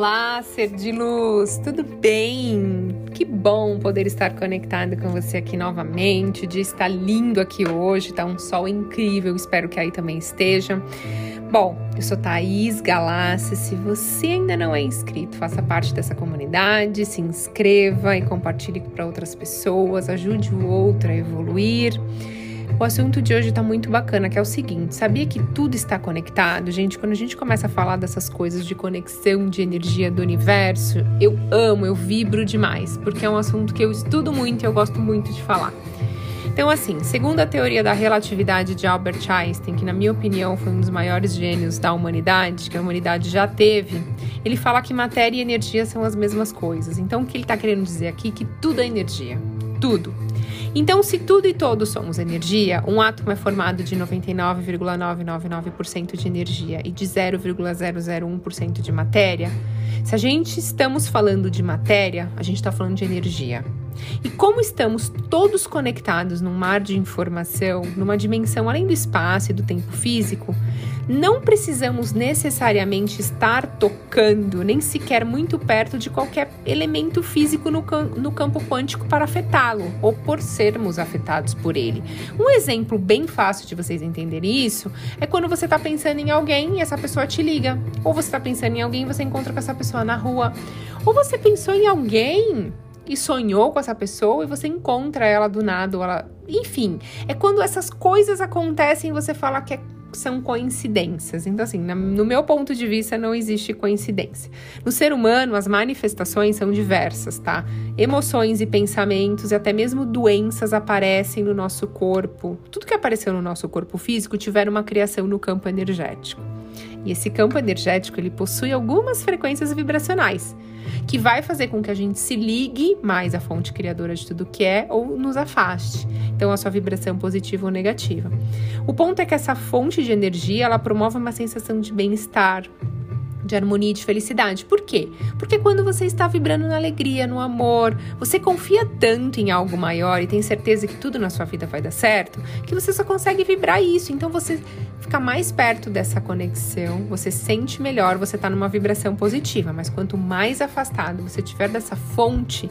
Olá, ser de luz, tudo bem? Que bom poder estar conectado com você aqui novamente. O dia está lindo aqui hoje, tá um sol incrível, espero que aí também esteja. Bom, eu sou Thaís Galassi. Se você ainda não é inscrito, faça parte dessa comunidade, se inscreva e compartilhe para outras pessoas, ajude o outro a evoluir. O assunto de hoje tá muito bacana, que é o seguinte: sabia que tudo está conectado? Gente, quando a gente começa a falar dessas coisas de conexão de energia do universo, eu amo, eu vibro demais, porque é um assunto que eu estudo muito e eu gosto muito de falar. Então, assim, segundo a teoria da relatividade de Albert Einstein, que na minha opinião foi um dos maiores gênios da humanidade, que a humanidade já teve, ele fala que matéria e energia são as mesmas coisas. Então, o que ele está querendo dizer aqui é que tudo é energia. Tudo. Então, se tudo e todos somos energia, um átomo é formado de 99,999% de energia e de 0,001% de matéria. Se a gente estamos falando de matéria, a gente está falando de energia. E como estamos todos conectados num mar de informação, numa dimensão além do espaço e do tempo físico, não precisamos necessariamente estar tocando, nem sequer muito perto de qualquer elemento físico no, no campo quântico para afetá-lo, ou por sermos afetados por ele. Um exemplo bem fácil de vocês entenderem isso é quando você está pensando em alguém e essa pessoa te liga, ou você está pensando em alguém e você encontra com essa pessoa na rua, ou você pensou em alguém e sonhou com essa pessoa e você encontra ela do nada, ou ela, enfim, é quando essas coisas acontecem e você fala que é são coincidências. Então, assim, no meu ponto de vista, não existe coincidência. No ser humano, as manifestações são diversas, tá? Emoções e pensamentos e até mesmo doenças aparecem no nosso corpo. Tudo que apareceu no nosso corpo físico tiveram uma criação no campo energético. E esse campo energético, ele possui algumas frequências vibracionais que vai fazer com que a gente se ligue mais à fonte criadora de tudo que é ou nos afaste. Então, a sua vibração positiva ou negativa. O ponto é que essa fonte de energia, ela promove uma sensação de bem-estar, de harmonia e de felicidade. Por quê? Porque quando você está vibrando na alegria, no amor, você confia tanto em algo maior e tem certeza que tudo na sua vida vai dar certo, que você só consegue vibrar isso. Então você fica mais perto dessa conexão, você sente melhor, você está numa vibração positiva. Mas quanto mais afastado você tiver dessa fonte,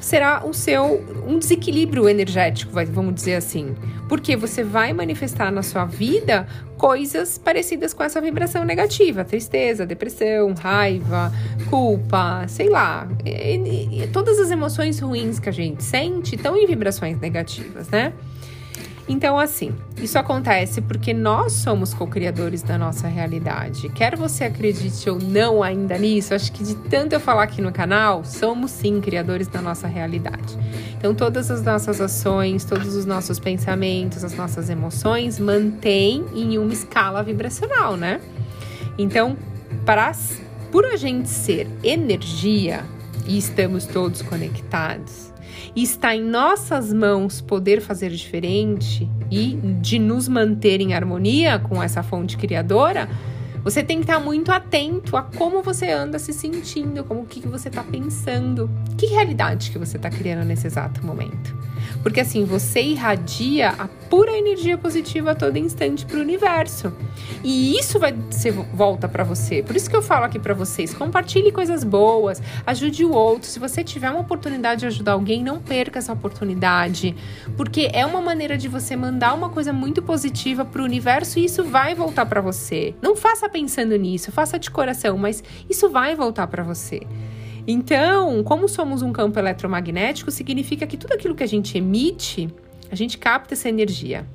será o seu um desequilíbrio energético, vamos dizer assim. Porque você vai manifestar na sua vida coisas parecidas com essa vibração negativa, tristeza, depressão, raiva, culpa, sei lá. E, e, todas as emoções ruins que a gente sente estão em vibrações negativas, né? Então, assim, isso acontece porque nós somos co-criadores da nossa realidade. Quer você acredite ou não ainda nisso, acho que de tanto eu falar aqui no canal, somos sim criadores da nossa realidade. Então, todas as nossas ações, todos os nossos pensamentos, as nossas emoções mantêm em uma escala vibracional, né? Então, para, por a gente ser energia e estamos todos conectados, e está em nossas mãos poder fazer diferente e de nos manter em harmonia com essa fonte criadora, você tem que estar muito atento a como você anda se sentindo, como o que, que você está pensando, que realidade que você está criando nesse exato momento. Porque assim, você irradia a pura energia positiva a todo instante para o universo. E isso vai ser volta para você. Por isso que eu falo aqui para vocês, compartilhe coisas boas, ajude o outro. Se você tiver uma oportunidade de ajudar alguém, não perca essa oportunidade, porque é uma maneira de você mandar uma coisa muito positiva para o universo e isso vai voltar para você. Não faça pensando nisso, faça de coração, mas isso vai voltar para você. Então, como somos um campo eletromagnético, significa que tudo aquilo que a gente emite, a gente capta essa energia.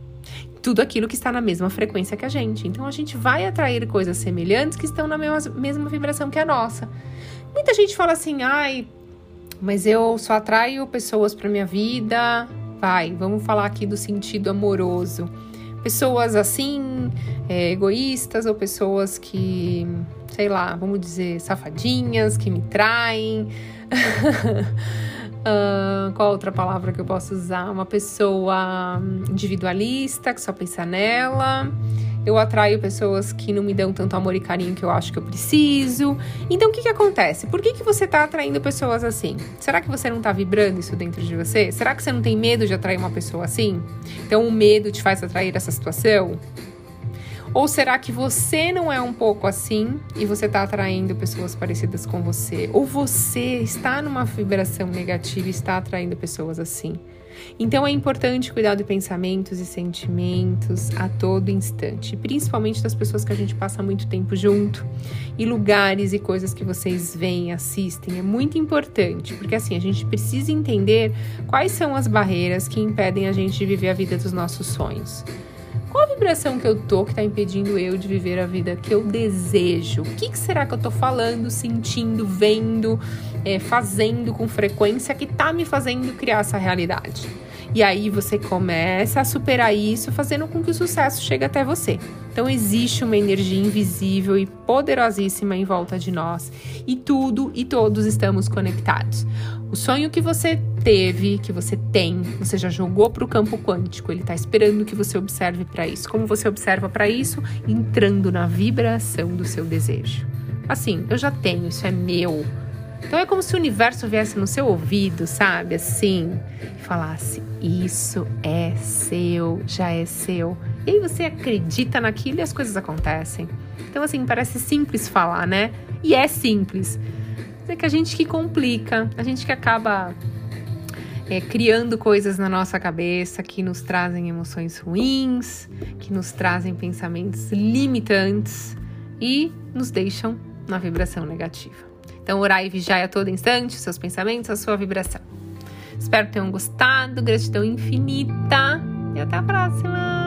Tudo aquilo que está na mesma frequência que a gente. Então, a gente vai atrair coisas semelhantes que estão na mesma, mesma vibração que a nossa. Muita gente fala assim, ai, mas eu só atraio pessoas para minha vida. Vai, vamos falar aqui do sentido amoroso. Pessoas assim, é, egoístas ou pessoas que sei lá, vamos dizer, safadinhas que me traem. uh, qual outra palavra que eu posso usar? Uma pessoa individualista que só pensa nela. Eu atraio pessoas que não me dão tanto amor e carinho que eu acho que eu preciso. Então, o que, que acontece? Por que, que você está atraindo pessoas assim? Será que você não está vibrando isso dentro de você? Será que você não tem medo de atrair uma pessoa assim? Então, o medo te faz atrair essa situação? Ou será que você não é um pouco assim e você está atraindo pessoas parecidas com você? Ou você está numa vibração negativa e está atraindo pessoas assim? Então é importante cuidar de pensamentos e sentimentos a todo instante, principalmente das pessoas que a gente passa muito tempo junto e lugares e coisas que vocês veem, assistem. É muito importante, porque assim a gente precisa entender quais são as barreiras que impedem a gente de viver a vida dos nossos sonhos. Qual a vibração que eu tô que está impedindo eu de viver a vida que eu desejo? O que, que será que eu tô falando, sentindo, vendo, é, fazendo com frequência que está me fazendo criar essa realidade? E aí você começa a superar isso, fazendo com que o sucesso chegue até você. Então existe uma energia invisível e poderosíssima em volta de nós, e tudo e todos estamos conectados. O sonho que você teve, que você tem, você já jogou para o campo quântico, ele está esperando que você observe para isso. Como você observa para isso? Entrando na vibração do seu desejo. Assim, eu já tenho, isso é meu. Então é como se o universo viesse no seu ouvido, sabe? Assim, e falasse: Isso é seu, já é seu. E aí você acredita naquilo e as coisas acontecem. Então, assim, parece simples falar, né? E é simples. É que a gente que complica, a gente que acaba é, criando coisas na nossa cabeça que nos trazem emoções ruins, que nos trazem pensamentos limitantes e nos deixam na vibração negativa. Então, orar e vigiar a todo instante os seus pensamentos, a sua vibração. Espero que tenham gostado. Gratidão infinita e até a próxima!